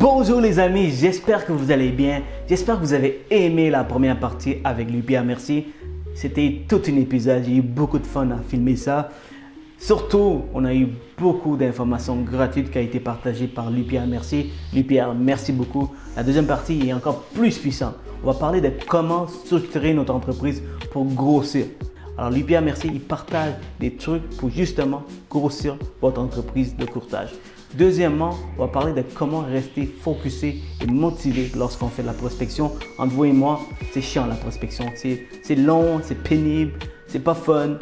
Bonjour les amis, j'espère que vous allez bien. J'espère que vous avez aimé la première partie avec Lupia Merci. C'était tout un épisode, j'ai eu beaucoup de fun à filmer ça. Surtout, on a eu beaucoup d'informations gratuites qui ont été partagées par Lupia Merci. Lupia, merci beaucoup. La deuxième partie est encore plus puissante. On va parler de comment structurer notre entreprise pour grossir. Alors, Lupia Merci, il partage des trucs pour justement grossir votre entreprise de courtage. Deuxièmement, on va parler de comment rester focusé et motivé lorsqu'on fait de la prospection. Entre vous et moi, c'est chiant la prospection. C'est long, c'est pénible, c'est pas fun.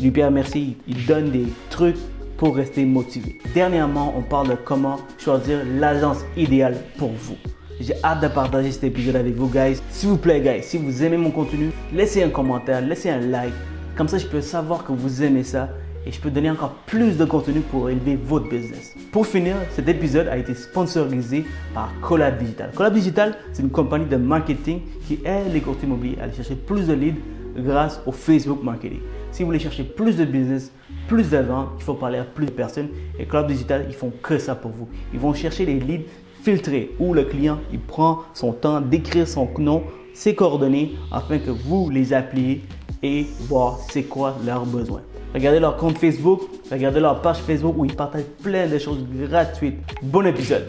Lupia Merci, il donne des trucs pour rester motivé. Dernièrement, on parle de comment choisir l'agence idéale pour vous. J'ai hâte de partager cet épisode avec vous, guys. S'il vous plaît, guys, si vous aimez mon contenu, laissez un commentaire, laissez un like. Comme ça, je peux savoir que vous aimez ça et je peux donner encore plus de contenu pour élever votre business. Pour finir, cet épisode a été sponsorisé par Collab Digital. Collab Digital, c'est une compagnie de marketing qui aide les courtiers immobiliers à aller chercher plus de leads grâce au Facebook marketing. Si vous voulez chercher plus de business, plus de ventes, il faut parler à plus de personnes. Et Collab Digital, ils font que ça pour vous. Ils vont chercher les leads filtrés où le client il prend son temps d'écrire son nom, ses coordonnées afin que vous les appeliez et voir c'est quoi leurs besoins. Regardez leur compte Facebook, regardez leur page Facebook où ils partagent plein de choses gratuites. Bon épisode.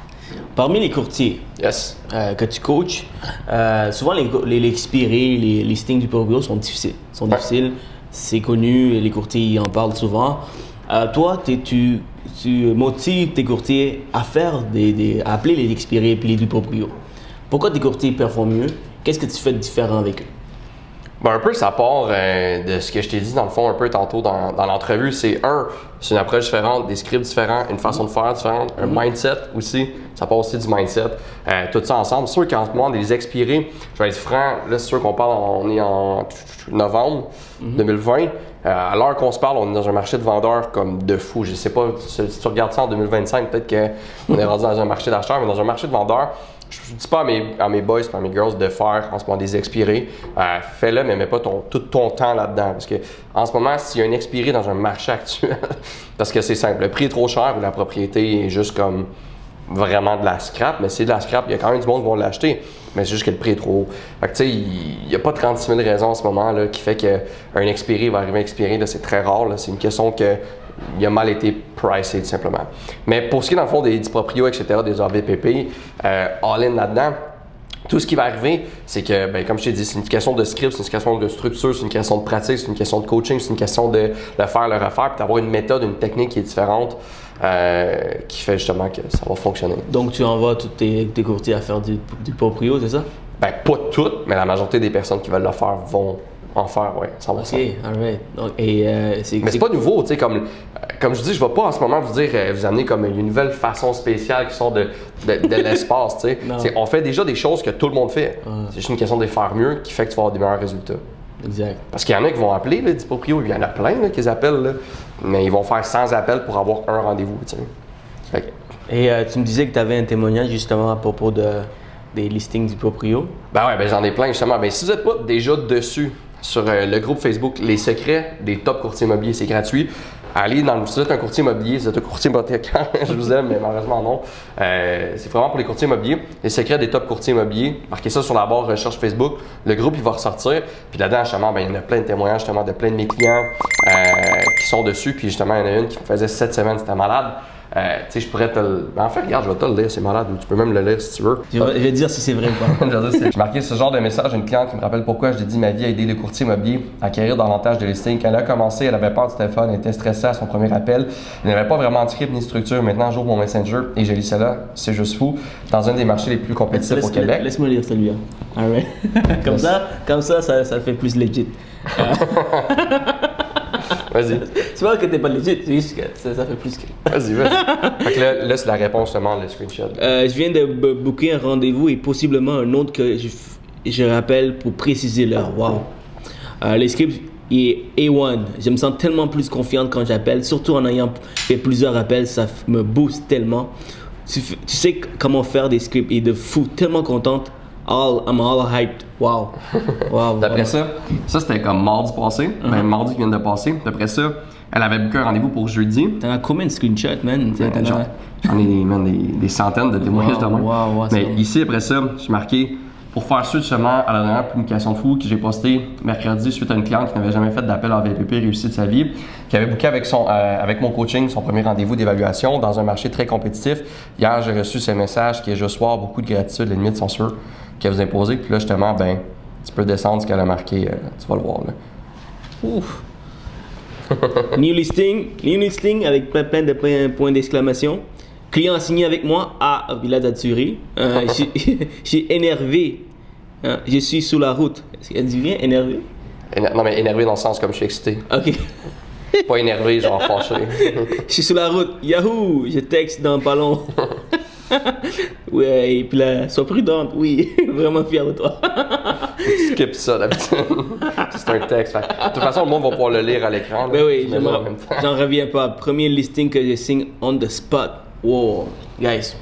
Parmi les courtiers yes. euh, que tu coaches, euh, souvent les, les, les expirés, les listings du proprio sont difficiles. Sont Ouais. difficiles, c'est connu, les courtiers en parlent souvent. Euh, toi, tu, tu motives tes courtiers à faire des, des- à appeler les expirés et les du proprio. Pourquoi tes courtiers performent mieux? Qu'est-ce que tu fais de différent avec eux? Ben, un peu, ça part euh, de ce que je t'ai dit dans le fond un peu tantôt dans, dans l'entrevue. C'est un, c'est une approche différente, des scripts différents, une façon de faire différente, un mindset aussi. Ça part aussi du mindset. Euh, tout ça ensemble. C'est sûr qu'en ce moment, des expirés, je vais être franc, là, c'est sûr qu'on parle, on est en novembre 2020. Euh, à l'heure qu'on se parle, on est dans un marché de vendeurs comme de fou. Je sais pas, si si tu regardes ça en 2025, peut-être qu'on est rendu dans un marché d'acheteurs, mais dans un marché de vendeurs, je dis pas à mes, à mes boys, à mes girls de faire en ce moment des expirés. Euh, Fais-le, mais mets pas tout ton temps là-dedans. Parce que en ce moment, s'il y a un expiré dans un marché actuel, parce que c'est simple, le prix est trop cher ou la propriété est juste comme vraiment de la scrap, mais c'est de la scrap, il y a quand même du monde qui va l'acheter, mais c'est juste que le prix est trop. Fait que tu sais, il n'y a pas 36 000 raisons en ce moment là, qui fait qu'un expiré va arriver à expirer, c'est très rare, c'est une question que il a mal été pricé tout simplement. Mais pour ce qui est dans le fond des, du proprio, etc., des AVPP, euh, all-in là-dedans, tout ce qui va arriver, c'est que, ben, comme je t'ai dit, c'est une question de script, c'est une question de structure, c'est une question de pratique, c'est une question de coaching, c'est une question de le faire, le refaire, puis d'avoir une méthode, une technique qui est différente, euh, qui fait justement que ça va fonctionner. Donc tu envoies tous tes, tes courtiers à faire du, du proprio, c'est ça? Ben, pas toutes, mais la majorité des personnes qui veulent le faire vont en faire, oui, 100%. Ok, alright. Et euh, Mais c'est pas nouveau, tu sais, comme, comme je dis, je vais pas en ce moment vous dire, euh, vous amener comme une nouvelle façon spéciale qui sort de, de, de l'espace, tu sais. On fait déjà des choses que tout le monde fait. C'est juste une question de les faire mieux qui fait que tu vas avoir des meilleurs résultats. exact. Parce qu'il y en a qui vont appeler, là, du proprio, il y en a plein là, qui appellent, là, mais ils vont faire 100 appels pour avoir un rendez-vous, tu sais. Que- Et euh, tu me disais que tu avais un témoignage justement à propos de, des listings du proprio. Ben ouais, ben j'en ai plein justement. Ben si vous n'êtes pas déjà dessus sur euh, le groupe Facebook Les secrets des top courtiers immobiliers, c'est gratuit. Allez dans le si vous êtes un courtier immobilier, si vous êtes un courtier hypothécaire, je vous aime, mais malheureusement non. Euh, c'est vraiment pour les courtiers immobiliers. Les secrets des top courtiers immobiliers. Marquez ça sur la barre recherche Facebook. Le groupe il va ressortir. Puis là-dedans, justement, ben, il y en a plein de témoignages justement de plein de mes clients euh, qui sont dessus. Puis justement, il y en a une qui me faisait cette semaine, c'était malade. Euh, tu sais, je pourrais te le. ben, en fait, regarde, je vais te le lire, c'est malade, ou tu peux même le lire si tu veux. Je vais, je vais dire si c'est vrai ou pas. J'ai marqué ce genre de message à une cliente qui me rappelle pourquoi je dédie ma vie à aider les courtiers immobiliers à acquérir davantage de listings. Quand elle a commencé, elle avait peur du téléphone, elle était stressée à son premier appel. Elle n'avait pas vraiment de script ni structure. Maintenant, j'ouvre mon Messenger et je lis cela. C'est juste fou. Dans un des marchés les plus compétitifs au Québec. Laisse-moi lire celui-là. Alright. comme ça, comme ça, ça, ça fait plus legit. Vas-y, C'est pas que t'es pas legit, c'est juste que ça, ça fait plus que. vas-y, vas-y. fait que là, là, c'est la réponse seulement, le screenshot. Euh, je viens de booker un rendez-vous et possiblement un autre que je, je rappelle pour préciser l'heure. Wow. Euh, le script est A1. Je me sens tellement plus confiante quand j'appelle, surtout en ayant fait plusieurs appels, ça me booste tellement. Tu, tu sais comment faire des scripts et de fou, tellement contente. All, I'm all hyped. Wow. Wow. D'après ça, ça c'était comme mardi passé, ben, mardi qui vient de passer. D'après ça, elle avait booké un rendez-vous pour jeudi. T'en as combien de screenshots, man? As- J'en j'en ai des, man, des, des centaines de témoignages Wow, de même. wow, Mais ici, après ça, j'ai marqué pour faire suite justement à la dernière publication de fou que j'ai postée mercredi suite à une cliente qui n'avait jamais fait d'appel en VPP réussi de sa vie, qui avait booké avec, son, euh, avec mon coaching son premier rendez-vous d'évaluation dans un marché très compétitif. Hier, j'ai reçu ce message qui est juste soir, beaucoup de gratitude, les limites sont sûres qu'elle vous imposer. Puis là, justement, ben, tu peux descendre ce qu'elle a marqué, euh, tu vas le voir. Là. Ouf. new listing, new listing avec plein, plein de points, points d'exclamation. Client signé avec moi à Villa d'Atsuri. Euh, j'ai- énervé. Hein, je suis sous la route. Est-ce qu'elle dit bien énervé? Éner- Non, mais énervé dans le sens comme je suis excité. Ok. Pas énervé, genre fâché. Je suis sous la route. Yahoo! Je texte dans pas long. Ouais, et puis là, sois prudente. Oui, vraiment fier de toi. skip ça d'habitude. c'est un texte. Fait De toute façon, le monde va pouvoir le lire à l'écran. Ben oui, j'en reviens pas. Premier listing que je signe on the spot. Wow, guys.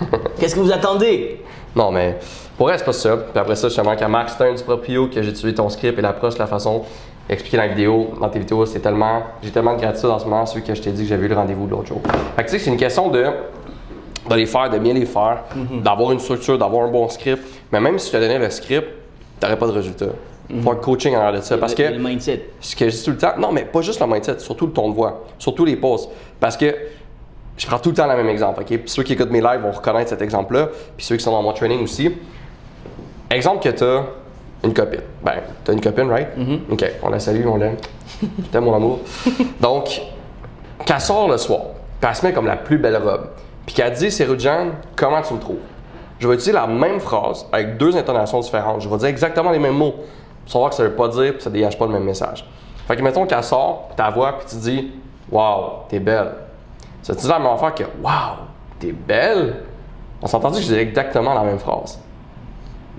Qu'est-ce que vous attendez? Non, mais pour elle, c'est pas ça. Puis après ça, justement, qu'à Max Stern du proprio, que j'ai utilisé ton script et l'approche, la façon d'expliquer dans la vidéo, dans tes vidéos, c'est tellement. J'ai tellement de gratitude en ce moment, celui que je t'ai dit que j'avais eu le rendez-vous l'autre jour. Fait que tu sais, c'est une question de. De les faire, de bien les faire, d'avoir une structure, d'avoir un bon script. Mais même si je te donnais le script, t'aurais pas de résultat. Faut un coaching en de ça. Parce que. Le, mindset. ce que je dis tout le temps, non, mais pas juste le mindset, surtout le ton de voix, surtout les pauses. Parce que je prends tout le temps le même exemple, OK? Puis ceux qui écoutent mes lives vont reconnaître cet exemple-là, puis ceux qui sont dans mon training aussi. Exemple que tu as une copine. Ben, tu as une copine, right? OK, on la salue, on l'aime. Je t'aime, mon amour. Donc, qu'elle sort le soir, puis elle se met comme la plus belle robe, puis qu'elle dit, Jeanne, comment tu me trouves? Je vais utiliser la même phrase avec deux intonations différentes. Je vais dire exactement les mêmes mots. Pour savoir que ça veut pas dire, puis ça dégage pas le même message. Fait que mettons qu'elle sort, ta voix, puis tu dis, Waouh, t'es belle. Ça te dit la même affaire que Waouh, t'es belle? On s'entend que je disais exactement la même phrase?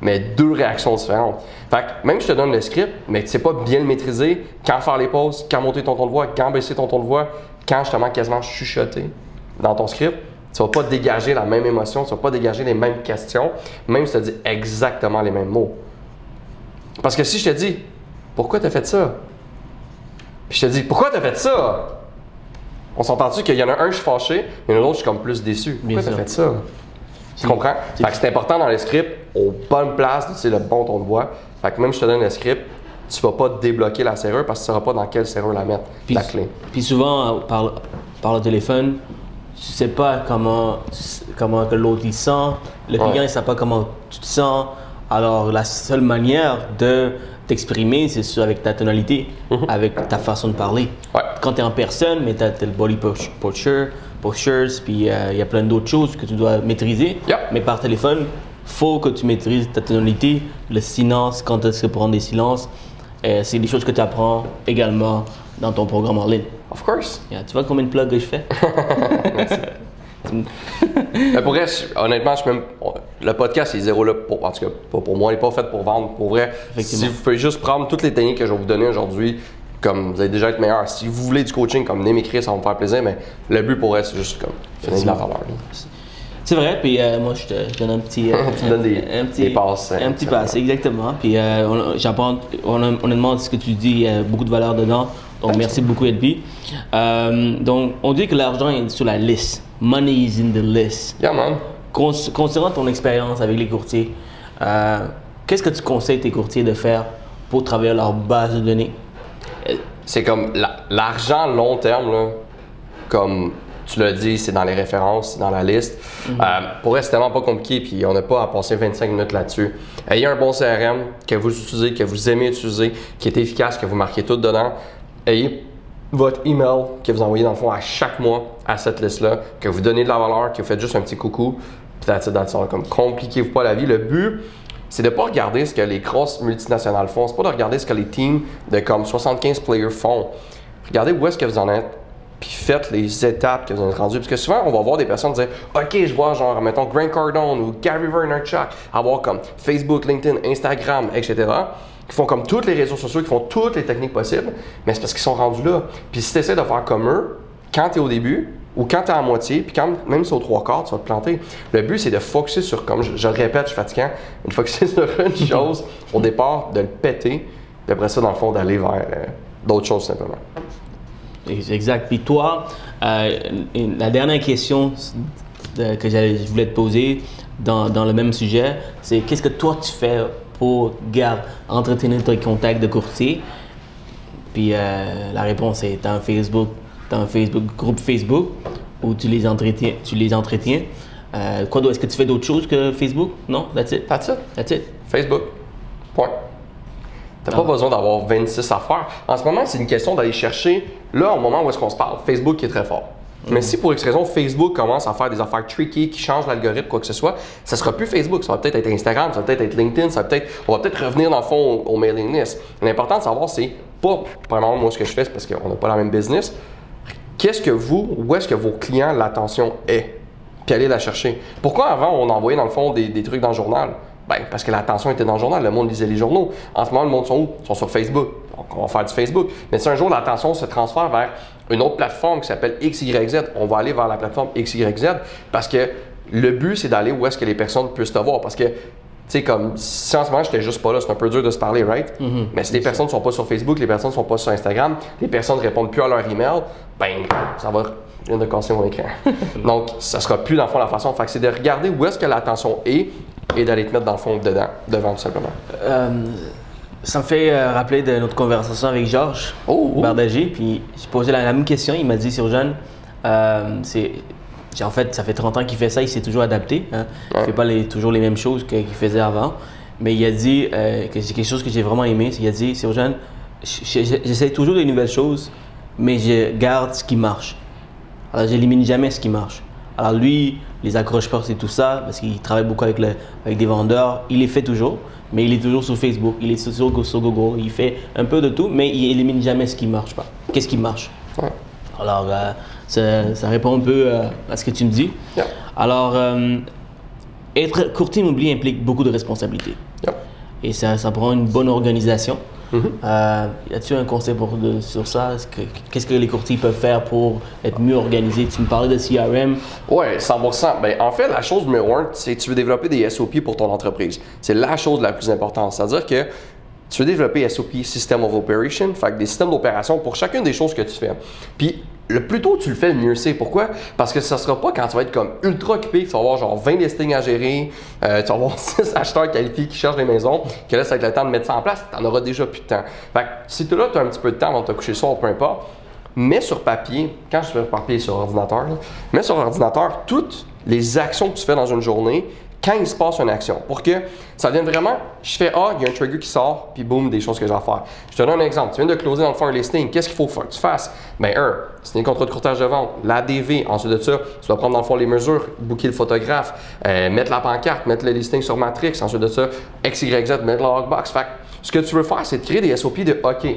Mais deux réactions différentes. Fait que même si je te donne le script, mais tu sais pas bien le maîtriser, quand faire les pauses, quand monter ton ton de voix, quand baisser ton ton de voix, quand justement quasiment chuchoter dans ton script, tu vas pas dégager la même émotion, tu vas pas dégager les mêmes questions, même si tu dis exactement les mêmes mots. Parce que si je te dis, pourquoi t'as fait ça? Puis je te dis, pourquoi t'as fait ça? On s'entend-tu qu'il y en a un, je suis fâché, mais l'autre, je suis comme plus déçu. Pourquoi t'as fait ça? Tu comprends? c'est- Fait que c'est important dans le script, aux bonnes places, tu sais, le bon ton de voix. Fait que même si je te donne le script, tu vas pas débloquer la serrure parce que tu sauras pas dans quelle serrure la mettre, Puis- la clé. Puis souvent, euh, par, par le téléphone, tu sais pas comment, comment que l'autre il sent. Le client Ouais. il sait pas comment tu te sens. Alors la seule manière de t'exprimer, c'est avec ta tonalité, avec ta façon de parler. Ouais. Quand tu es en personne, mais tu as, le body post- posture, postures, puis euh, il y a plein d'autres choses que tu dois maîtriser. Mais par téléphone, faut que tu maîtrises ta tonalité, le silence, quand est-ce que prendre des silences. Euh, c'est des choses que tu apprends également dans ton programme en ligne. Of course. Yeah, tu vois combien de plugs que je fais? Mais pour vrai, honnêtement, je même. Le podcast, il est zéro là pour. En tout cas, pas pour moi, il n'est pas fait pour vendre. Pour vrai, si vous pouvez juste prendre toutes les techniques que je vais vous donner aujourd'hui, comme vous allez déjà être meilleur. Si vous voulez du coaching, comme venez m'écrire, ça va me faire plaisir, mais le but pour elle, c'est juste comme finir de la valeur. C'est vrai, puis euh, moi je te je donne un petit. euh, Tu donnes des- un petit, des passes, Un hein, petit pass, exactement. Puis euh, on- hon- honnêtement, ce que tu dis, il y a beaucoup de valeur dedans. Donc merci beaucoup, LP. Euh, donc on dit que l'argent est sur la liste. Money is in the list. Yeah, man. Con- concernant ton expérience avec les courtiers, euh, qu'est-ce que tu conseilles tes courtiers de faire pour travailler leur base de données? C'est comme la- l'argent long terme, là, comme Tu l'as dit, c'est dans les références, c'est dans la liste. Euh, pour rester tellement pas compliqué, puis on n'a pas à passer 25 minutes là-dessus. Ayez un bon CRM que vous utilisez, que vous aimez utiliser, qui est efficace, que vous marquez tout dedans. Ayez votre email que vous envoyez dans le fond à chaque mois à cette liste-là, que vous donnez de la valeur, que vous faites juste un petit coucou, puis that's it, that's. Comme compliquez-vous pas la vie. Le but, c'est de pas regarder ce que les grosses multinationales font, c'est pas de regarder ce que les teams de comme 75 players font. Regardez où est-ce que vous en êtes, puis faites les étapes que vous en êtes rendues. Parce que souvent, on va voir des personnes dire OK, je vois genre, mettons, Grant Cardone ou Gary Vaynerchuk avoir comme Facebook, LinkedIn, Instagram, etc., qui font comme tous les réseaux sociaux, qui font toutes les techniques possibles, mais c'est parce qu'ils sont rendus là. Puis si tu essaies de faire comme eux, quand tu es au début, ou quand tu es à moitié, puis quand même si au trois quarts, tu vas te planter. Le but, c'est de focuser sur, comme je, le répète, je suis fatiguant, de focuser sur une chose au départ, de le péter, puis après ça, dans le fond, d'aller vers euh, d'autres choses simplement. Exact. Puis toi, euh, la dernière question que je voulais te poser dans, dans le même sujet, c'est qu'est-ce que toi tu fais pour garder, entretenir tes contacts de courtier? Puis euh, la réponse est un Facebook, un Facebook, groupe Facebook où tu les entretiens. Tu les entretiens. Euh, quoi Est-ce que tu fais d'autres choses que Facebook? Non? That's it? That's it. That's it? Facebook. Point. T'as pas besoin d'avoir 26 affaires. En ce moment, c'est une question d'aller chercher, là, au moment où est-ce qu'on se parle, Facebook qui est très fort. Mais si pour X raison, Facebook commence à faire des affaires tricky, qui changent l'algorithme, quoi que ce soit, ça sera plus Facebook, ça va peut-être être Instagram, ça va peut-être être LinkedIn, ça va peut-être, on va peut-être revenir dans le fond au, mailing list. L'important de savoir, c'est pas, premièrement, moi, ce que je fais, parce qu'on n'a pas la même business. Qu'est-ce que vous, où est-ce que vos clients, l'attention est? Puis aller la chercher? Pourquoi avant, on envoyait dans le fond des, des trucs dans le journal? Ben, parce que l'attention était dans le journal, le monde lisait les journaux. En ce moment, le monde sont où? Ils sont sur Facebook. Donc, on va faire du Facebook. Mais si un jour l'attention se transfère vers une autre plateforme qui s'appelle XYZ, on va aller vers la plateforme XYZ parce que le but, c'est d'aller où est-ce que les personnes puissent te voir. Parce que, tu sais, comme si en ce moment, j'étais juste pas là, c'est un peu dur de se parler, right? Mm-hmm. Mais si les personnes ne sont pas sur Facebook, les personnes ne sont pas sur Instagram, les personnes ne répondent plus à leur email, ben, ça va de casser mon écran. Donc, ça sera plus dans le fond la façon. Fait c'est de regarder où est-ce que l'attention est et d'aller te mettre dans le fond dedans, devant tout simplement. Euh, ça me fait euh, rappeler de notre conversation avec Georges Oh, oh. Bardagé. Puis j'ai posé la, même question. Il m'a dit sur euh, c'est. En fait, ça fait 30 ans qu'il fait ça, il s'est toujours adapté. Hein. Il ne fait pas les, toujours les mêmes choses qu'il faisait avant. Mais il a dit euh, que c'est quelque chose que j'ai vraiment aimé. Il a dit, sur Jeanne, j'essaie toujours des nouvelles choses, mais je garde ce qui marche. Alors, j'élimine jamais ce qui marche. Alors, lui, les accroche-portes et tout ça, parce qu'il travaille beaucoup avec, le, avec des vendeurs, il les fait toujours, mais il est toujours sur Facebook, il est toujours sur Google, il fait un peu de tout, mais il élimine jamais ce qui marche pas. Qu'est-ce qui marche? Ouais. Alors, euh, ça, ça, répond un peu euh, à ce que tu me dis. Yeah. Alors, euh, être courtier immobilier implique beaucoup de responsabilités. Yeah. Et ça, ça prend une bonne organisation. Euh, y a-tu un conseil sur ça? Qu'est-ce que les courtiers peuvent faire pour être mieux organisés? Tu me parlais de CRM. Ouais, 100%. Ben, en fait, la chose numéro un, c'est que tu veux développer des SOP pour ton entreprise. C'est la chose la plus importante. C'est-à-dire que tu veux développer SOP, System of Operation, fait des systèmes d'opération pour chacune des choses que tu fais. Puis, le plus tôt tu le fais, le mieux c'est. Pourquoi? Parce que ça sera pas quand tu vas être comme ultra occupé, que tu vas avoir genre 20 listings à gérer, euh, tu vas avoir 6 acheteurs qualifiés qui cherchent des maisons, que là, ça va être le temps de mettre ça en place, tu en auras déjà plus de temps. Fait que si tu là, tu as un petit peu de temps avant de te coucher le soir, peu importe, mets sur papier, quand je fais papier sur ordinateur, mets sur ordinateur toutes les actions que tu fais dans une journée, quand il se passe une action, pour que ça devienne vraiment, je fais ah, il y a un trigger qui sort, puis boum, des choses que j'ai à faire. Je te donne un exemple. Tu viens de closer dans le fond un listing. Qu'est-ce qu'il faut que tu fasses? Ben, un, c'est un contrat de courtage de vente, l'ADV. Ensuite de ça, tu vas prendre dans le fond les mesures, booker le photographe, euh, mettre la pancarte, mettre le listing sur Matrix. Ensuite de ça, XYZ, mettre la logbox. Fait ce que tu veux faire, c'est de créer des SOP de OK,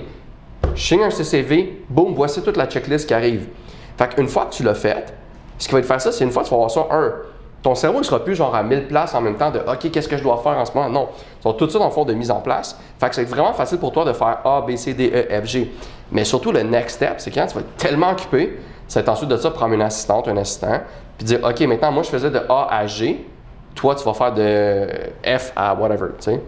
je signe un CCV, boum, voici toute la checklist qui arrive. Fait qu'une fois que tu l'as fait, ce qui va te faire ça, c'est une fois que tu vas avoir ça, un, ton cerveau ne sera plus genre à 1000 places en même temps de OK, qu'est-ce que je dois faire en ce moment? Non. Ils sont tout ça dans le fond de mise en place. Fait que c'est vraiment facile pour toi de faire A, B, C, D, E, F, G. Mais surtout, le next step, c'est quand tu vas être tellement occupé, c'est ensuite de ça prendre une assistante, un assistant, puis dire OK, maintenant, moi, je faisais de A à G. Toi, tu vas faire de F à whatever, tu sais.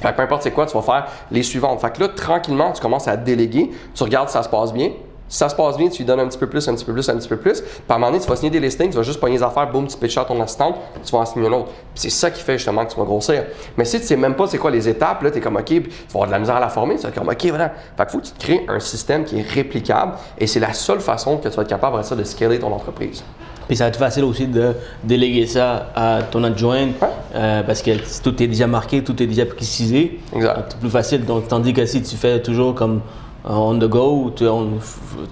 Fait que peu importe c'est quoi, tu vas faire les suivantes. Fait que là, tranquillement, tu commences à déléguer, tu regardes si ça se passe bien. Si ça se passe bien, tu lui donnes un petit peu plus, un petit peu plus, un petit peu plus. Puis à un moment donné, tu vas signer des listings, tu vas juste pogner les affaires, boum, tu pitches à ton assistante, tu vas en signer un autre. C'est ça qui fait justement que tu vas grossir. Mais si tu sais même pas c'est quoi les étapes, là, tu es comme OK, puis tu vas avoir de la misère à la former, tu vas comme OK, voilà. Fait qu'il faut que tu te crées un système qui est réplicable et c'est la seule façon que tu vas être capable après ça de scaler ton entreprise. Puis ça va être facile aussi de déléguer ça à ton adjoint euh, parce que tout est déjà marqué, tout est déjà précisé. Exact. C'est plus facile. Donc, tandis que si tu fais toujours comme on the go, tu, on-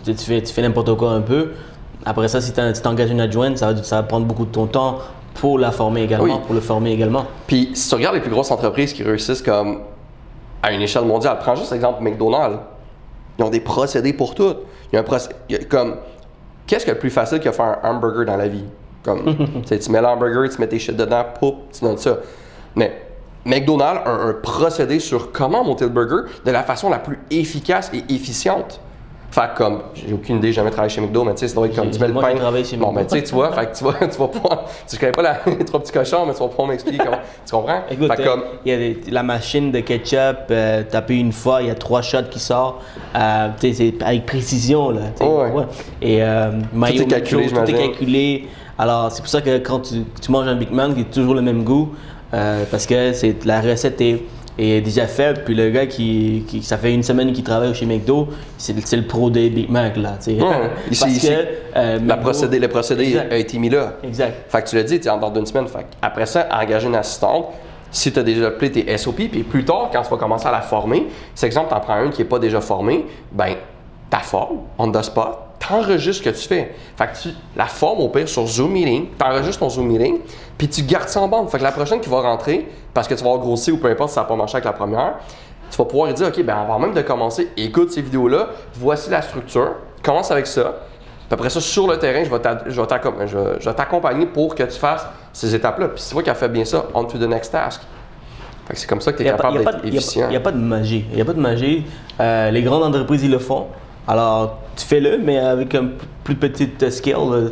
tu fais, tu fais n'importe quoi un peu, après ça, si tu t'engages une adjointe, ça va, ça va prendre beaucoup de ton temps pour la former également, Oui. pour le former également. Puis si tu regardes les plus grosses entreprises qui réussissent comme à une échelle mondiale, prends juste l'exemple McDonald's. Ils ont des procédés pour tout. Il y a un procédé comme qu'est-ce que le plus facile que faire un hamburger dans la vie? Comme tu mets l'hamburger, tu mets tes shit dedans, poup, tu donnes ça. Mais McDonald's a un procédé sur comment monter le burger de la façon la plus efficace et efficiente. Fait comme, j'ai aucune idée, j'ai jamais travaillé chez McDo, mais tu sais, doit être comme tu mets le pain. chez bon, ben tu sais, tu vois, fait que tu vas, tu vas pouvoir, tu connais pas la, les trois petits cochons, mais tu vas pouvoir m'expliquer comment, tu comprends? Écoute, fait euh, comme, il y a des- la machine de ketchup, euh, tapé une fois, il y a trois shots qui sortent. Euh, tu sais, c'est avec précision. Là, Ouais. Et euh, mayo, calculé, nacho, tout est calculé. Alors, c'est pour ça que quand tu, tu manges un Big Mac, il a toujours le même goût. Euh, parce que c'est, la recette est, est déjà faite. Puis le gars qui, qui- ça fait une semaine qu'il travaille chez McDo, c'est, c'est le pro des Big Mac. Là, tu sais. Ouais. Parce Ici- que, euh, la McDo- procédé, le procédé Exact. a été mis là. Exact. Fait que tu l'as dit, tu en dehors d'une semaine. Fait que après ça, engager une assistante. Si tu as déjà appelé tes SOP, puis plus tard, quand tu vas commencer à la former, c'est exemple, tu en prends une qui n'est pas déjà formée, ben, ta forme, on the spot, t'enregistres ce que tu fais. Fait que tu la formes au pire sur Zoom Meeting, t'enregistres ton Zoom Meeting, puis tu gardes ça en bande. Fait que la prochaine qui va rentrer, parce que tu vas avoir grossi ou peu importe si ça n'a pas marché avec la première, tu vas pouvoir dire, OK, ben avant même de commencer, écoute ces vidéos-là, voici la structure, commence avec ça. Puis après ça, sur le terrain, je vais t'accompagner pour que tu fasses ces étapes-là. Puis si tu vois qu'elle fait bien ça, on to the next task. Fait que c'est comme ça que tu es Il n'y capable d'être a efficient. y a pas de magie. Il n'y a pas de magie. Euh, les grandes entreprises, ils le font. Alors, tu fais-le, mais avec un plus petite scale, euh,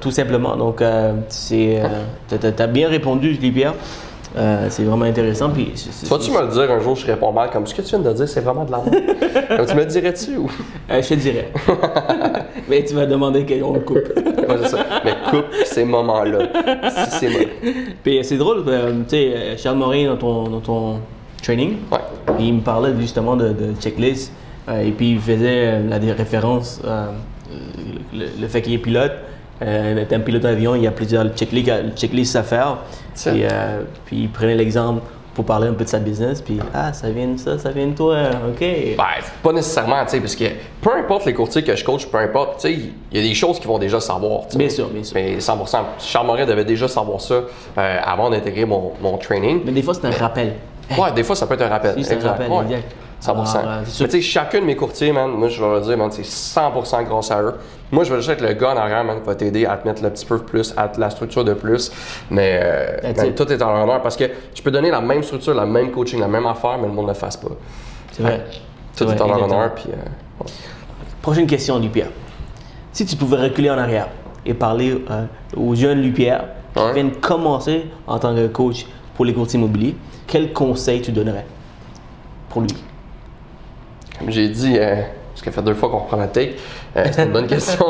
tout simplement. Donc, euh, c'est, tu as, bien répondu, Pierre. Euh, c'est vraiment intéressant. Puis, Tu me le dire un jour, je réponds mal, comme ce que tu viens de dire, c'est vraiment de la merde. tu me le dirais-tu ou? Euh, je te dirais. mais tu vas demander qu'on le coupe. Ouais, ça. Mais coupe ces moments-là. Si c'est. Puis c'est drôle, euh, tu sais, euh, Charles Morin, dans ton, dans ton training, Ouais. il me parlait justement de, de checklist, euh, et puis il faisait euh, la des références, euh, le, le fait qu'il est pilote, euh, est un pilote d'avion, il y a plusieurs checklists, à- checklists à faire, et, euh, puis il prenait l'exemple pour parler un peu de sa business, puis ah, ça vient de ça, ça vient de toi, ok. Ben, pas nécessairement, tu sais, parce que peu importe les courtiers que je coach, peu importe, tu sais, il y a des choses qu'ils vont déjà savoir. Bien sûr, bien sûr. Mais 100%. Charles Morin devait déjà savoir ça euh, avant d'intégrer mon, mon training. Mais des fois, c'est un rappel. Ouais, des fois, ça peut être un rappel. Si, c'est un rappel, Ouais. exact. 100%. Alors, euh, c'est sûr. Mais tu sais, chacun de mes courtiers, man, moi, je vais leur dire, man, c'est 100% grâce à eux. Moi, je vais juste être le gars en arrière, man, qui va t'aider à te mettre le petit peu plus, à te- la structure de plus. Mais euh, man, it. tout est en leur honneur parce que je peux donner la même structure, la même coaching, la même affaire, mais le monde ne le fasse pas. C'est vrai. Tout est en honneur, puis. euh, ouais. Prochaine question, Lupierre. Si tu pouvais reculer en arrière et parler euh, aux jeunes Lupierre qui viennent commencer en tant que coach pour les courtiers immobiliers, quel conseil tu donnerais pour lui? Comme j'ai dit, euh, parce que fait deux fois qu'on reprend la take, euh, c'est une bonne question.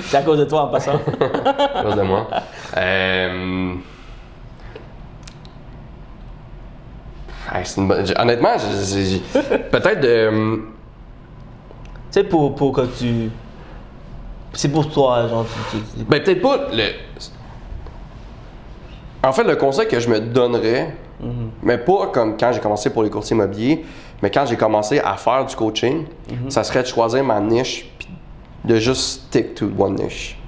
C'est à cause de toi en passant. à cause de moi. Euh, hey, une bonne- Honnêtement, peut-être de. tu sais, pour, pour que tu. C'est pour toi, genre. tu- tu- Ben, peut-être pas le. En fait, le conseil que je me donnerais, mais pas comme quand j'ai commencé pour les courtiers immobiliers, mais quand j'ai commencé à faire du coaching, ça serait de choisir ma niche puis de juste stick to one niche.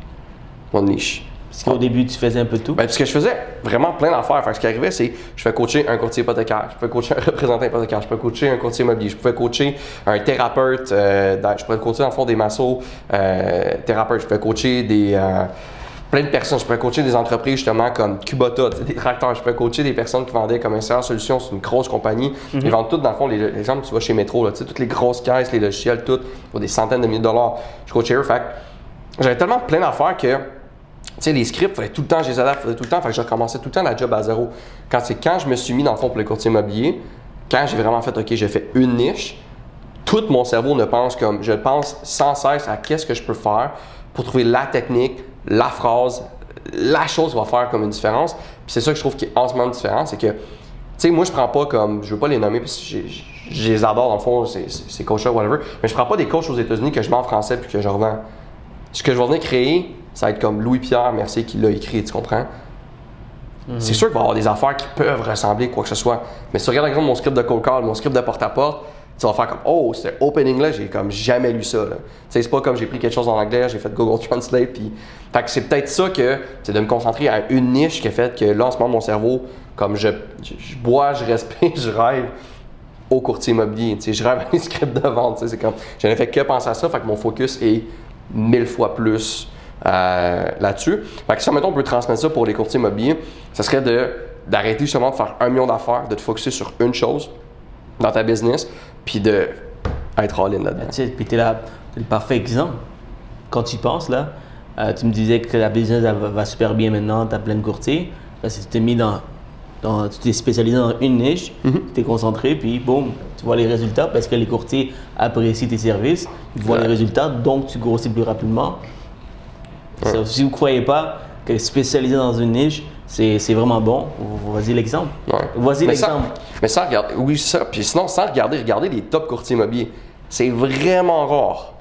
One niche. Parce qu'au début, tu faisais un peu tout? Ben, parce que je faisais vraiment plein d'affaires. Que ce qui arrivait, c'est je fais coacher un courtier hypothécaire, je peux coacher un représentant hypothécaire, je peux coacher un courtier immobilier, je pouvais coacher un thérapeute, euh, dans- je pouvais coacher dans le fond des massos euh, thérapeutes, je pouvais coacher des euh, plein de personnes, je pouvais coacher des entreprises justement comme Kubota, des tracteurs, je pouvais coacher des personnes qui vendaient comme un solution, c'est une grosse compagnie. Ils vendent tout dans le fond, les, exemple, tu vas chez Metro, là, toutes les grosses caisses, les logiciels, tout, pour des centaines de milliers de dollars. Je coachais eux, fait j'avais tellement plein d'affaires que tu sais, les scripts, fallait tout le temps, je les adapte, tout le temps, fait que je recommençais tout le temps la job à zéro. Quand c'est quand je me suis mis dans le fond pour le courtier immobilier, quand j'ai vraiment fait, OK, j'ai fait une niche, tout mon cerveau ne pense comme je pense sans cesse à qu'est-ce que je peux faire pour trouver la technique, la phrase, la chose va faire comme une différence. Puis c'est ça que je trouve qui est en ce moment différent, c'est que, tu sais, moi je prends pas comme, je veux pas les nommer parce que je les adore dans le fond, ces- coachs-là, whatever, mais je prends pas des coachs aux États-Unis que je mets en français puis que je revends. Ce que je vais venir créer, ça va être comme Louis-Pierre Mercier qui l'a écrit, tu comprends? C'est sûr qu'il va y avoir des affaires qui peuvent ressembler à quoi que ce soit. Mais si tu regardes par exemple mon script de cold call, mon script de porte-à-porte, tu vas faire comme Oh, c'était opening là, j'ai comme jamais lu ça. c'est pas comme j'ai pris quelque chose en anglais, j'ai fait Google Translate. Puis... Fait que c'est peut-être ça que c'est de me concentrer à une niche qui a fait que là en ce moment mon cerveau, comme je, bois, je respire, je rêve au courtier immobilier. Je rêve à des scripts de vente. C'est comme, je n'ai fait que penser à ça, fait que mon focus est mille fois plus euh, là-dessus. Fait que si, mettons, on peut transmettre ça pour les courtiers immobiliers, ça serait de, d'arrêter justement de faire un million d'affaires, de te focuser sur une chose dans ta business, puis de être all-in là-dedans. Tu sais, puis t'es là, t'es le parfait exemple. Quand tu y penses, là, euh, tu me disais que la business va, va super bien maintenant, t'as plein de courtiers. Parce que tu t'es mis dans, dans- tu t'es spécialisé dans une niche, Mm-hmm. tu t'es concentré, puis boum, tu vois les résultats parce que les courtiers apprécient tes services, ils voient Ouais. les résultats, donc tu grossis plus rapidement. Si vous ne croyez pas que spécialiser dans une niche, c'est vraiment bon, voici l'exemple. Ouais. Ça- l'exemple. Mais sans regarder, oui, ça. Puis sinon, sans regarder, regardez les top courtiers immobiliers. C'est vraiment rare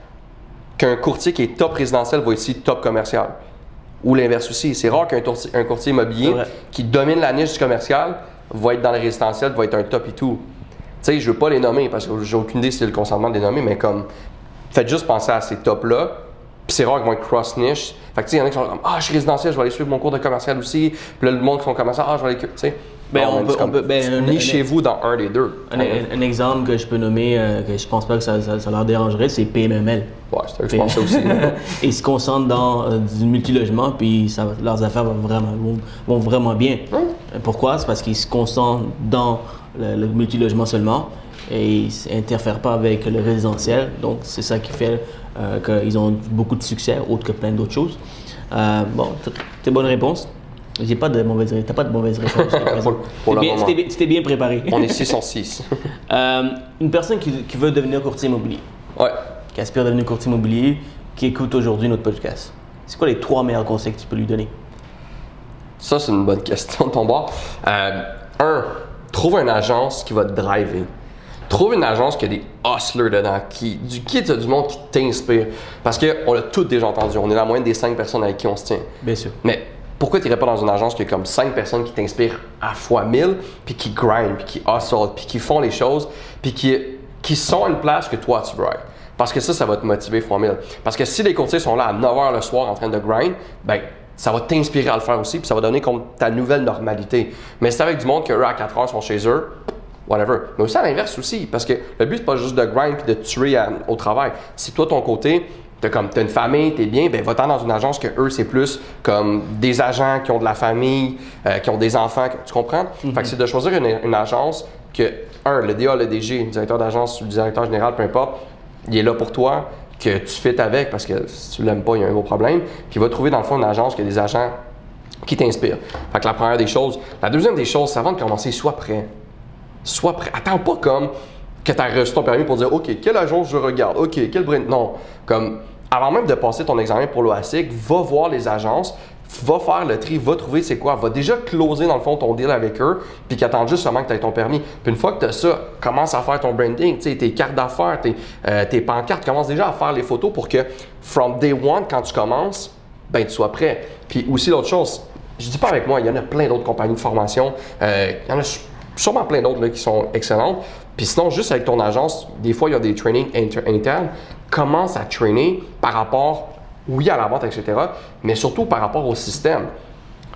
qu'un courtier qui est top résidentiel va être ici top commercial. Ou l'inverse aussi. C'est rare qu'un courtier immobilier qui domine la niche du commercial va être dans le résidentiel, va être un top et tout. Tu sais, je veux pas les nommer parce que j'ai aucune idée si c'est le consentement de les nommer, mais comme, faites juste penser à ces tops-là. Puis c'est rare qu'ils vont être cross-niche. Fait que tu sais, il y en a qui sont comme, ah, je suis résidentiel, je vais aller suivre mon cours de commercial aussi. Puis là, le monde qui sont commercial, ah, je vais aller. Tu sais. Ben, on peut- c'est comme, on peut- ben, nichez-vous dans un des deux. Un, un- un exemple que je peux nommer, euh, que je pense pas que ça, ça- ça leur dérangerait, c'est PMML. Ouais, c'est ça que je pensais aussi. Ils se concentrent dans euh, du multilogement, puis ça, leurs affaires vont vraiment, vont, vont vraiment bien. Pourquoi? C'est parce qu'ils se concentrent dans le, le multilogement seulement et ils n'interfèrent pas avec le résidentiel. Donc, c'est ça qui fait euh, qu'ils ont beaucoup de succès, autre que plein d'autres choses. Euh, bon, t- très bonne réponse. J'ai pas de mauvaise réponse. T'as pas de mauvaise réponse. pour bien- tu t'es bien- préparé. On est 6 en 6. Euh, une personne qui, qui veut devenir courtier immobilier, Ouais. qui aspire à devenir courtier immobilier, qui écoute aujourd'hui notre podcast, c'est quoi les trois meilleurs conseils que tu peux lui donner? Ça, c'est une bonne question de ton bord. Euh, un, trouve une agence qui va te driver. Trouve une agence qui a des hustlers dedans, qui, du qui t'as du monde qui t'inspire? Parce qu'on l'a tous déjà entendu. On est la moyenne des cinq personnes avec qui on se tient. Bien sûr. Mais pourquoi tu n'irais pas dans une agence qui a comme 5 personnes qui t'inspirent à fois 1000, puis qui grind, puis qui hustle, puis qui font les choses, puis qui, qui sont à une place que toi tu veux être? Parce que ça, ça va te motiver fois 1000. Parce que si les courtiers sont là à 9h le soir en train de grind, ben ça va t'inspirer à le faire aussi, puis ça va donner comme ta nouvelle normalité. Mais c'est avec du monde que eux à 4 heures sont chez eux, whatever. Mais aussi à l'inverse aussi, parce que le but, c'est pas juste de grind puis de tuer à- au travail. Si toi, ton côté, t'as comme t'as une famille, t'es bien, ben va-t'en dans une agence que eux, c'est plus comme des agents qui ont de la famille, euh, qui ont des enfants, tu comprends? Fait que c'est de choisir une, une agence que, un, le DA, le DG, le directeur d'agence ou le directeur général, peu importe, il est là pour toi, que tu fites avec, parce que si tu l'aimes pas, il y a un gros problème. Puis va trouver dans le fond une agence qui a des agents qui t'inspirent. Fait que la première des choses. La deuxième des choses, c'est avant de commencer, sois prêt. Sois prêt. Attends pas comme que tu as reçu ton permis pour dire OK, quelle agence je regarde? OK, quel brand? Non. Comme avant même de passer ton examen pour l'OASIC, va voir les agences, va faire le tri, va trouver c'est quoi, va déjà closer dans le fond ton deal avec eux, puis qu'attendent juste seulement que tu aies ton permis. Puis une fois que tu as ça, commence à faire ton branding, tes cartes d'affaires, tes, euh, tes pancartes, commence déjà à faire les photos pour que from day one, quand tu commences, ben tu sois prêt. Puis aussi l'autre chose, je dis pas avec moi, il y en a plein d'autres compagnies de formation, euh, y en a sûrement plein d'autres qui sont excellentes. Puis sinon, juste avec ton agence, des fois, il y a des trainings inter- internes. Commence à trainer par rapport, oui, à la vente, etc., mais surtout par rapport au système?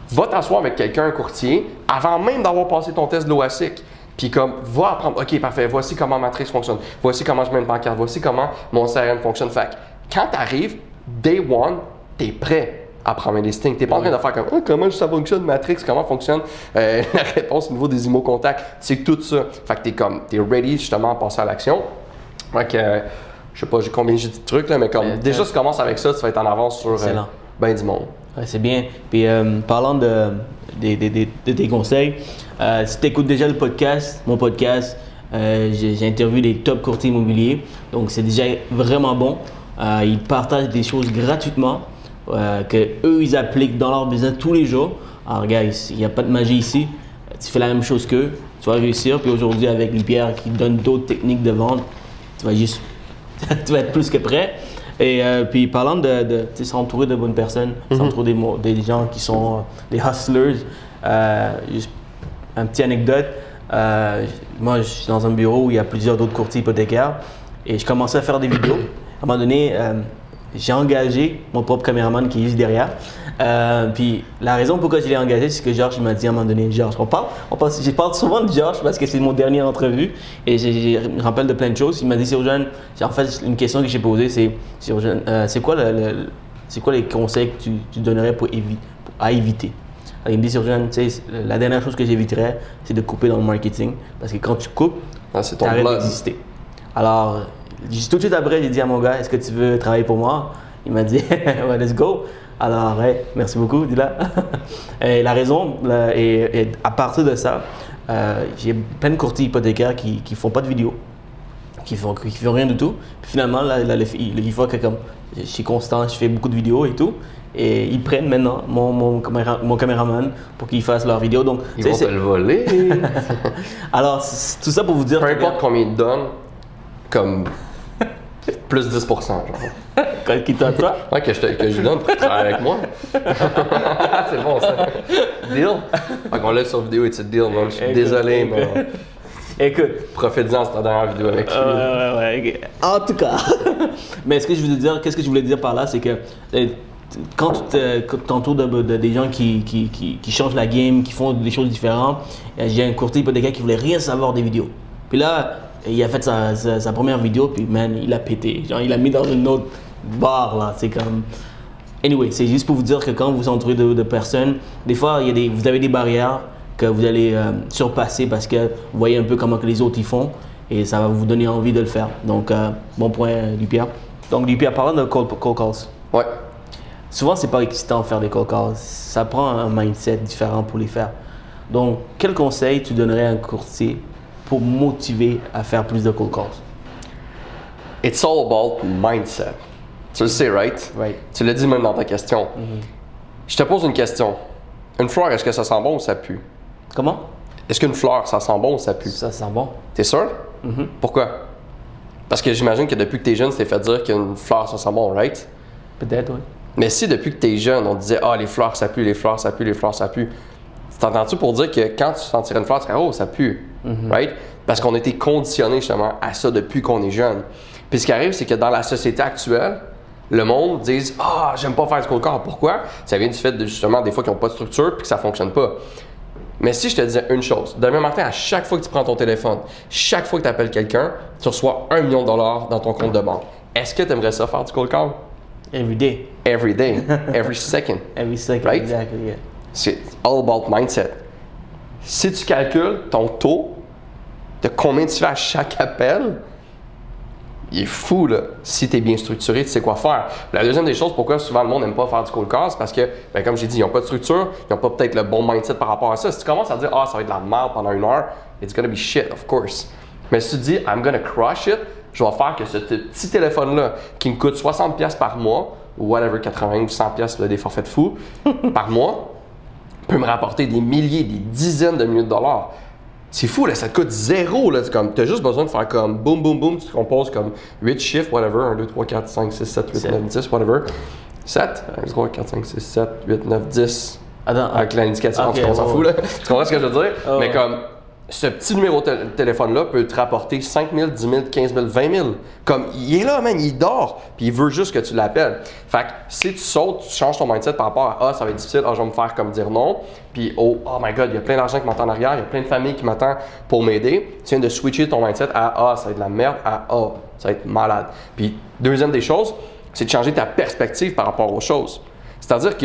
Va t'asseoir avec quelqu'un, un courtier, avant même d'avoir passé ton test de l'OASIC. Puis comme, va apprendre, OK, parfait, voici comment Matrix fonctionne, voici comment je mets une pancarte, voici comment mon CRM fonctionne. Fait quand tu arrives, day one, tu es prêt à un listing. Tu n'es pas en train de faire comme, Ah, comment ça fonctionne Matrix, comment fonctionne euh, la réponse au niveau des contacts. C'est tout ça. Fait que tu es comme, tu es ready justement à passer à l'action. Fait que, euh, je sais pas j'ai combien j'ai dit de trucs, là, mais comme, Mais déjà, t'as- si tu commences avec ça, tu vas être en avance sur euh, ben du monde. Ouais, c'est bien. Puis euh, parlant de, tes conseils, euh, si tu écoutes déjà le podcast, mon podcast, Euh, j'ai j'ai interviewé des top courtiers immobiliers. Donc, c'est déjà vraiment bon. Euh, ils partagent des choses gratuitement euh, que eux ils appliquent dans leur business tous les jours. Alors, guys, il n'y a pas de magie ici. Tu fais la même chose qu'eux, tu vas réussir. Puis aujourd'hui, avec Pierre qui donne d'autres techniques de vente, tu vas juste tu vas être plus que prêt. Et euh, puis parlant de, de s'entourer de bonnes personnes, s'entourer des, mo- des gens qui sont euh, des hustlers, euh, juste un petit anecdote. moi, je suis dans un bureau où il y a plusieurs autres courtiers hypothécaires et je commençais à faire des vidéos. À un moment donné, j'ai engagé mon propre caméraman qui est juste derrière. Euh, puis la raison pourquoi je l'ai engagé, c'est que Georges m'a dit à un moment donné, Georges, on parle, on parle, je parle souvent de Georges parce que c'est mon dernier entrevue et je me rappelle de plein de choses. Il m'a dit, Sirojane, en fait, une question que j'ai posée, c'est, euh, c'est quoi, le, le- c'est quoi les conseils que tu, tu donnerais pour évi- pour- à éviter? Alors, Il me dit, Sirojane, tu sais, la dernière chose que j'éviterais, c'est de couper dans le marketing parce que quand tu coupes, Ah, c'est ton d'exister. Alors, tout de suite après, j'ai dit à mon gars, est-ce que tu veux travailler pour moi? Il m'a dit, ouais, let's go. Alors, ouais, merci beaucoup, dis-là. et la raison, là, et, et à partir de ça, euh, j'ai plein de courtiers hypothécaires qui ne font pas de vidéos, qui font, qui font rien du tout. Puis finalement, là, là, le- il, il voit que comme je suis constant, je fais beaucoup de vidéos et tout. Et ils prennent maintenant mon, mon, caméra- mon caméraman pour qu'il fasse leurs vidéos. Donc, Ils vont te le voler. alors, tout ça pour vous dire Peu importe combien ils donnent, comme plus 10%. Genre. Quand- qui t'a toi Ouais, que je, te, que je lui donne pour travailler avec moi. c'est bon ça. Deal? Fait qu'on lève sur vidéo et tu deal, man. Je suis Écoute, désolé, écoute. mais Écoute, profite-en de ta dernière vidéo avec lui. Ouais, ouais, ouais. En tout cas. Mais ce que je voulais dire, qu'est-ce que je voulais dire par là, c'est que euh, quand tu t'entoures de, de- des gens qui, qui, qui, qui changent la game, qui font des choses différentes, euh, j'ai un courtier hypothécaire qui voulait rien savoir des vidéos. Puis là, il a fait sa, sa, sa première vidéo, puis man, il a pété. Genre, il a mis dans une autre barre, là. C'est comme. Anyway, c'est juste pour vous dire que quand vous entourez de, de personnes, des fois, il y a des, vous avez des barrières que vous allez euh, surpasser parce que vous voyez un peu comment que les autres y font et ça va vous donner envie de le faire. Donc, euh, bon point, euh, Lupia. Donc, Lupia, parlant de call, call calls, Ouais. souvent, c'est pas excitant de faire des call calls. Ça prend un mindset différent pour les faire. Donc, quel conseil tu donnerais à un courtier pour motiver à faire plus de calls? It's all about mindset. Tu le sais, right? Right. Tu l'as dit même dans ta question. Je te pose une question. Une fleur, est-ce que ça sent bon ou ça pue? Comment? Est-ce qu'une fleur, ça sent bon ou ça pue? Ça sent bon. T'es sûr? Pourquoi? Parce que j'imagine que depuis que t'es jeune, tu t'es fait dire qu'une fleur, ça sent bon, right? Peut-être, oui. Mais si depuis que t'es jeune, on te disait, ah, les fleurs, ça pue, les fleurs, ça pue, les fleurs, ça pue, t'entends-tu pour dire que quand tu sentirais une fleur, tu dirais, oh, ça pue, right? Parce qu'on a été conditionné justement à ça depuis qu'on est jeune. Puis ce qui arrive, c'est que dans la société actuelle, le monde dit Ah, j'aime pas faire du cold call. Pourquoi Ça vient du fait de justement des fois qu'ils n'ont pas de structure puis que ça fonctionne pas. Mais si je te disais une chose, demain matin, à chaque fois que tu prends ton téléphone, chaque fois que tu appelles quelqu'un, tu reçois un million de dollars dans ton compte de banque. Est-ce que tu aimerais ça faire du cold call? Every day. Every day, every second. Every second. Right? Exactly, yeah. C'est all about mindset. Si tu calcules ton taux de combien tu fais à chaque appel, il est fou, là. Si tu es bien structuré, tu sais quoi faire. La deuxième des choses, pourquoi souvent le monde n'aime pas faire du cold call, c'est parce que, ben, comme j'ai dit, ils n'ont pas de structure, ils n'ont pas peut-être le bon mindset par rapport à ça. Si tu commences à dire, ah, ça va être de la merde pendant une heure, it's gonna be shit, of course. Mais si tu dis, I'm gonna crush it, je vais faire que ce petit téléphone-là, qui me coûte 60$ par mois, ou whatever, 80 ou 100$ là, des forfaits de fou, par mois, peut me rapporter des milliers, des dizaines de milliers de dollars. C'est fou, là, ça te coûte zéro. Là. Comme, as juste besoin de faire comme boum, boum, boum, tu te composes comme 8 chiffres, whatever, 1, 2, 3, 4, 5, 6, 7, 8, Sept. 9, 10, whatever. 7, 1, 2, 3, 4, 5, 6, 7, 8, 9, 10. Attends, Avec l'indication, Ok, on s'en ouais, fout, là. Tu comprends ce que je veux dire? Ah, Mais comme, ce petit numéro de téléphone-là peut te rapporter 5 000, 10 000, 15 000, 20 000. Comme, il est là, man, il dort, puis il veut juste que tu l'appelles. Fait que si tu sautes, tu changes ton mindset par rapport à, ah, ça va être difficile, ah, je vais me faire comme dire non, puis oh, oh my god, il y a plein d'argent qui m'attend en arrière, il y a plein de familles qui m'attendent pour m'aider. Tu viens de switcher ton mindset à, ah, ça va être de la merde, à, ah, ça va être malade. Puis, deuxième des choses, c'est de changer ta perspective par rapport aux choses. C'est-à-dire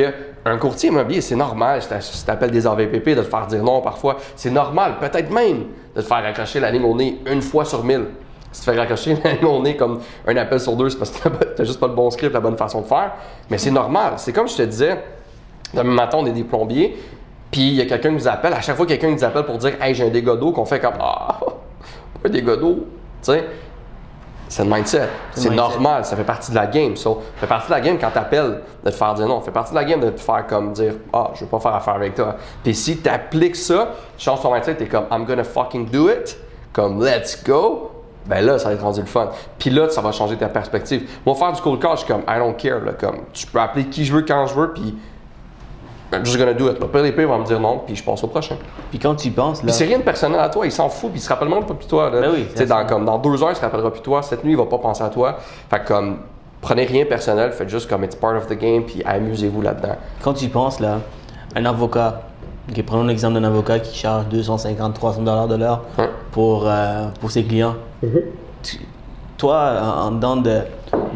qu'un courtier immobilier, c'est normal, si t'a- si t'appelles des AVPP, de te faire dire non parfois. C'est normal, peut-être même, de te faire raccrocher la ligne au nez une fois sur mille. Si tu te fais raccrocher la ligne au nez comme un appel sur deux, c'est parce que t'as- juste pas le bon script, la bonne façon de faire. Mais c'est normal. C'est comme je te disais, demain matin, on est des plombiers, puis il y a quelqu'un qui nous appelle. À chaque fois que quelqu'un nous appelle pour dire Hey, j'ai un dégât d'eau, qu'on fait comme Ah, un des gars d'eau. Tu sais, c'est le mindset. C'est normal, ça fait partie de la game. So, ça fait partie de la game quand t'appelles de te faire dire non. Ça fait partie de la game de te faire comme dire Ah, je veux pas faire affaire avec toi. Puis si tu appliques ça, tu changes ton mindset, t'es comme I'm gonna fucking do it, comme let's go, ben là, ça va être rendu le fun. Puis là, ça va changer ta perspective. Moi, faire du cold call, je suis comme I don't care. Là, comme, tu peux appeler qui je veux quand je veux, puis I'm just gonna do it. Le PDP va me dire non, puis je passe au prochain. Puis quand tu y penses, là. Puis c'est rien de personnel à toi, il s'en fout, puis il se rappelle même pas plus toi. Là. Ben oui, sais, dans, comme, dans deux heures, il se rappellera plus toi. Cette nuit, il va pas penser à toi. Fait que comme, prenez rien personnel, faites juste comme it's part of the game, puis amusez-vous là-dedans. Quand tu y penses, là, un avocat, ok, prenons l'exemple d'un avocat qui charge 250, 300 dollars de l'heure pour, euh, pour ses clients. Tu- toi, en, en dedans de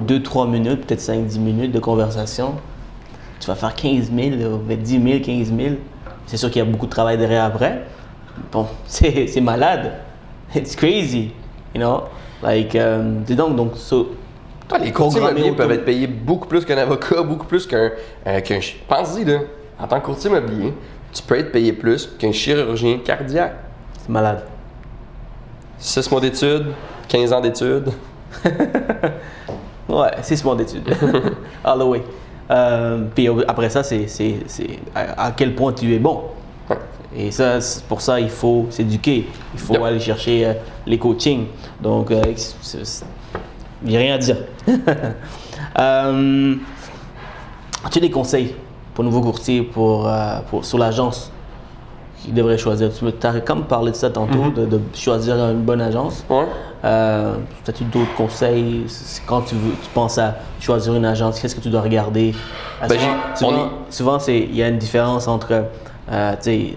2-3 minutes, peut-être 5-10 minutes de conversation, tu vas faire 15 000, là, peut-être 10 000, 15 000. C'est sûr qu'il y a beaucoup de travail derrière après. Bon, c'est malade. It's crazy, you know? Like, euh, c'est donc, donc, so, Ah, les courtiers immobiliers peuvent être payés beaucoup plus qu'un avocat, beaucoup plus qu'un. euh, Pense-y, là. En tant que courtier immobilier, tu peux être payé plus qu'un chirurgien cardiaque. c'est malade. 6 mois d'études, 15 ans d'études. Ouais, six mois d'études. All the way. Euh, puis après ça, c'est à, à quel point tu es bon. Ouais. Et ça, pour ça, il faut s'éduquer. Il faut Yep. aller chercher euh, les coachings. Donc, euh, a rien à dire. euh, as-tu des conseils pour nouveaux courtiers pour, pour, sur l'agence? Qu'ils devraient choisir? Tu as comme parlé de ça tantôt, de, de choisir une bonne agence. Ouais. Euh, As-tu d'autres conseils? Quand tu, veux, tu penses à choisir une agence, qu'est-ce que tu dois regarder? Euh, Ben, Souvent, il y a une différence entre. euh, tu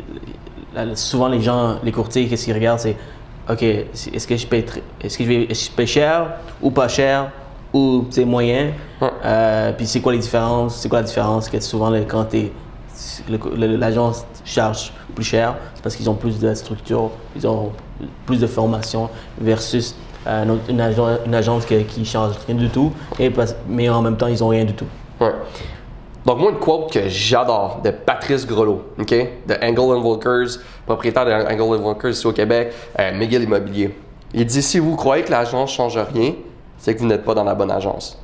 souvent, les gens, les courtiers, qu'est-ce qu'ils regardent? C'est OK, est-ce que, je paye est-ce que je, vais, je paye cher ou pas cher ou c'est moyen? Ouais. Euh, Puis c'est quoi les différences? C'est quoi la différence que souvent, quand le- le- l'agence charge plus cher, c'est parce qu'ils ont plus de structure, ils ont plus de formation versus euh, une, agence, une agence que- qui charge rien du tout, et parce- mais en même temps, ils ont rien du tout. Ouais. Donc, moi, une quote que j'adore de Patrice Grelot, OK? De Angle Volkers, propriétaire de Angle Volkers ici au Québec, euh, McGill Immobilier. Il dit Si vous croyez que l'agence change rien, c'est que vous n'êtes pas dans la bonne agence.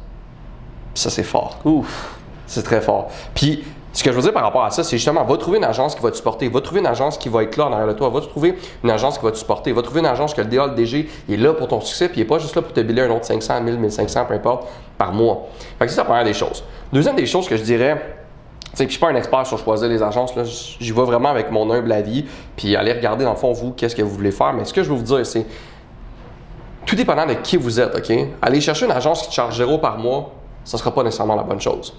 Puis ça, c'est fort. Ouf. C'est très fort. Puis, ce que je veux dire par rapport à ça, c'est justement, va trouver une agence qui va te supporter, va trouver une agence qui va être là en arrière de toi, va trouver une agence qui va te supporter, va trouver une agence que le DA, le DG, est là pour ton succès, puis il n'est pas juste là pour te biller un autre 500, 1000, 1500, peu importe, par mois. Fait que c'est la première des choses. Deuxième des choses que je dirais, je suis pas un expert sur choisir les agences, j'y vais vraiment avec mon humble avis, puis aller regarder dans le fond, vous, qu'est-ce que vous voulez faire. Mais ce que je veux vous dire, c'est, tout dépendant de qui vous êtes, OK? Aller chercher une agence qui te charge zéro par mois, ça sera pas nécessairement la bonne chose.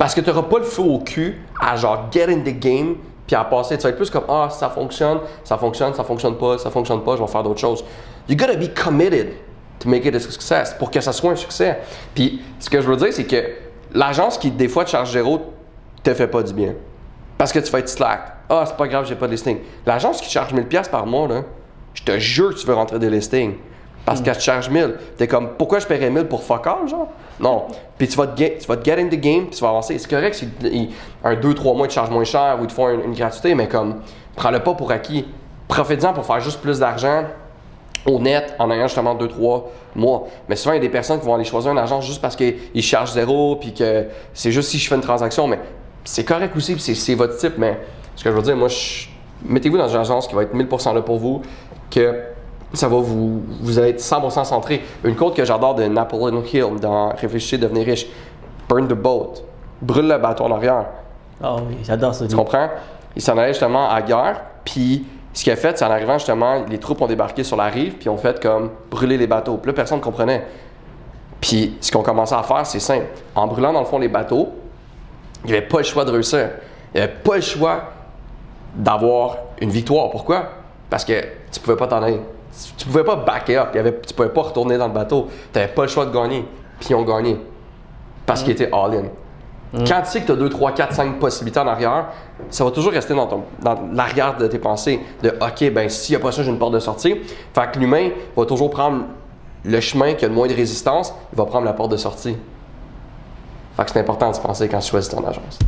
Parce que tu n'auras pas le feu au cul à genre get in the game puis à passer. Tu vas être plus comme Ah, ça fonctionne, ça fonctionne, ça fonctionne pas, ça fonctionne pas, je vais faire d'autres choses. You gotta be committed to make it a success pour que ça soit un succès. Puis ce que je veux dire, c'est que l'agence qui des fois te charge zéro te fait pas du bien. Parce que tu vas être slack. Ah, c'est pas grave, j'ai pas de listing. L'agence qui charge 1000$ par mois, je te jure que tu veux rentrer des listings. Parce qu'elle te charge 1000. T'es comme, pourquoi je paierais 1000 pour fuck genre? Non. Puis tu vas te get, tu vas te get in the game, puis tu vas avancer. C'est correct si un 2-3 mois, ils te chargent moins cher ou ils te font une, gratuité, mais comme, prends-le pas pour acquis. Profite-en pour faire juste plus d'argent au net en ayant justement 2-3 mois. Mais souvent, il y a des personnes qui vont aller choisir une agence juste parce qu'ils chargent zéro, puis que c'est juste si je fais une transaction. Mais c'est correct aussi, puis c'est- votre type. Mais ce que je veux dire, moi, mettez-vous dans une agence qui va être 1000% là pour vous, que ça va vous, vous allez être 100% centré. Une quote que j'adore de Napoleon Hill dans Réfléchissez, devenir riche. Burn the boat. Brûle le bateau en arrière. Ah oui, j'adore ça. Tu comprends? Il s'en allait justement à la guerre, puis ce qu'il a fait, c'est en arrivant justement, les troupes ont débarqué sur la rive, puis ont fait comme brûler les bateaux. Puis là, personne ne comprenait. Puis ce qu'on commençait à faire, c'est simple. En brûlant dans le fond les bateaux, il n'y avait pas le choix de réussir. Il n'y avait pas le choix d'avoir une victoire. Pourquoi? Parce que tu pouvais pas t'en aller. Tu pouvais pas backer up. Il y avait, tu pouvais pas retourner dans le bateau. Tu n'avais pas le choix de gagner. Puis ils ont gagné. Parce qu'ils étaient all-in. Quand tu sais que tu as 2, 3, 4, 5 possibilités en arrière, ça va toujours rester dans, ton, dans l'arrière de tes pensées. De OK, ben s'il n'y a pas ça, j'ai une porte de sortie. Fait que l'humain va toujours prendre le chemin qui a le moins de résistance, il va prendre la porte de sortie. Fait que c'est important de se penser quand tu choisis ton agence.